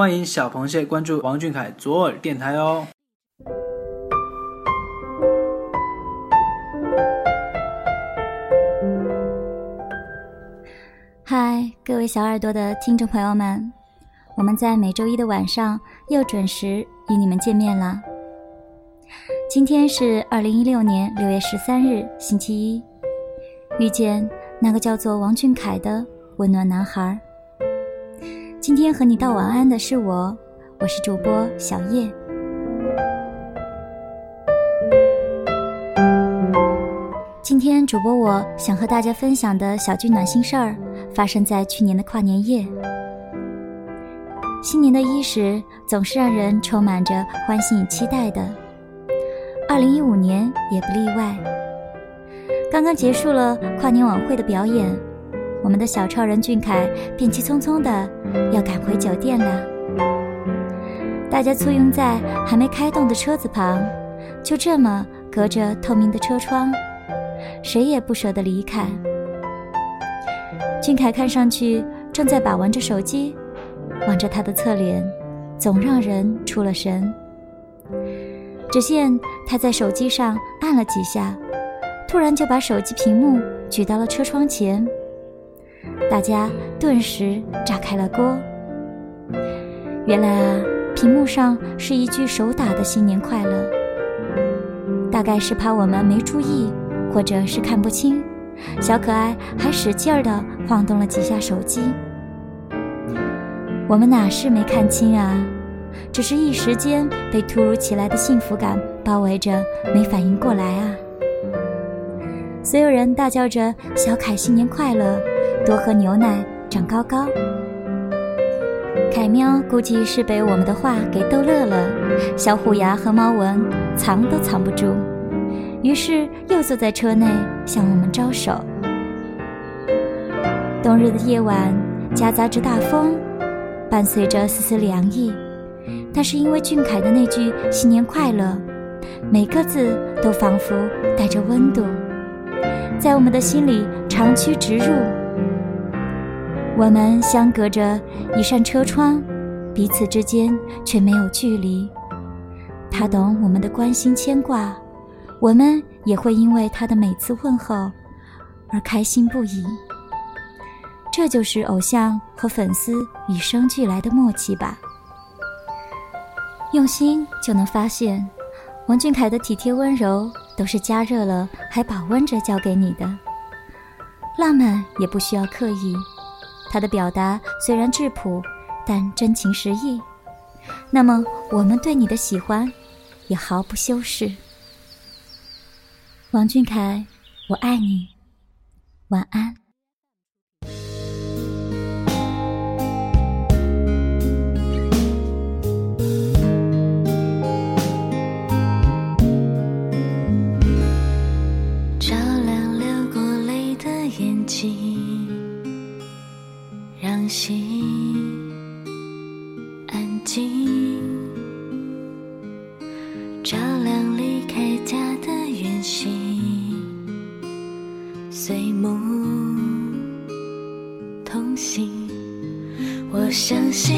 欢迎小螃蟹关注王俊凯左耳电台哦。嗨，各位小耳朵的听众朋友们，我们在每周一的晚上又准时与你们见面了。今天是二零一六年六月十三日，星期一，遇见那个叫做王俊凯的温暖男孩。今天和你道晚安的是我，我是主播小叶。今天主播我想和大家分享的小句暖心事儿，发生在去年的跨年夜。新年的伊始总是让人充满着欢欣与期待的，二零一五年也不例外。刚刚结束了跨年晚会的表演，我们的小超人俊凯便急匆匆的要赶回酒店了。大家簇拥在还没开动的车子旁，就这么隔着透明的车窗。谁也不舍得离开。俊凯看上去正在把玩着手机，望着他的侧脸，总让人出了神。只见他在手机上按了几下，突然就把手机屏幕举到了车窗前，大家顿时炸开了锅。原来啊，屏幕上是一句手打的“新年快乐”，大概是怕我们没注意。或者是看不清，小可爱还使劲儿地晃动了几下手机。我们哪是没看清啊，只是一时间被突如其来的幸福感包围着，没反应过来啊！所有人大叫着“小凯新年快乐，多喝牛奶，长高高”。凯喵估计是被我们的话给逗乐了，小虎牙和猫文藏都藏不住。于是又坐在车内向我们招手。冬日的夜晚夹杂着大风，伴随着丝丝凉意，但是因为俊凯的那句“新年快乐”，每个字都仿佛带着温度，在我们的心里长驱直入。我们相隔着一扇车窗，彼此之间却没有距离。他懂我们的关心牵挂。我们也会因为他的每次问候而开心不已。这就是偶像和粉丝与生俱来的默契吧。用心就能发现，王俊凯的体贴温柔都是加热了还保温着交给你的。浪漫也不需要刻意，他的表达虽然质朴，但真情实意。那么我们对你的喜欢，也毫不修饰。王俊凯，我爱你，晚安。照亮流过泪的眼睛，心安静。照亮离开家的远行。随梦同行，我相信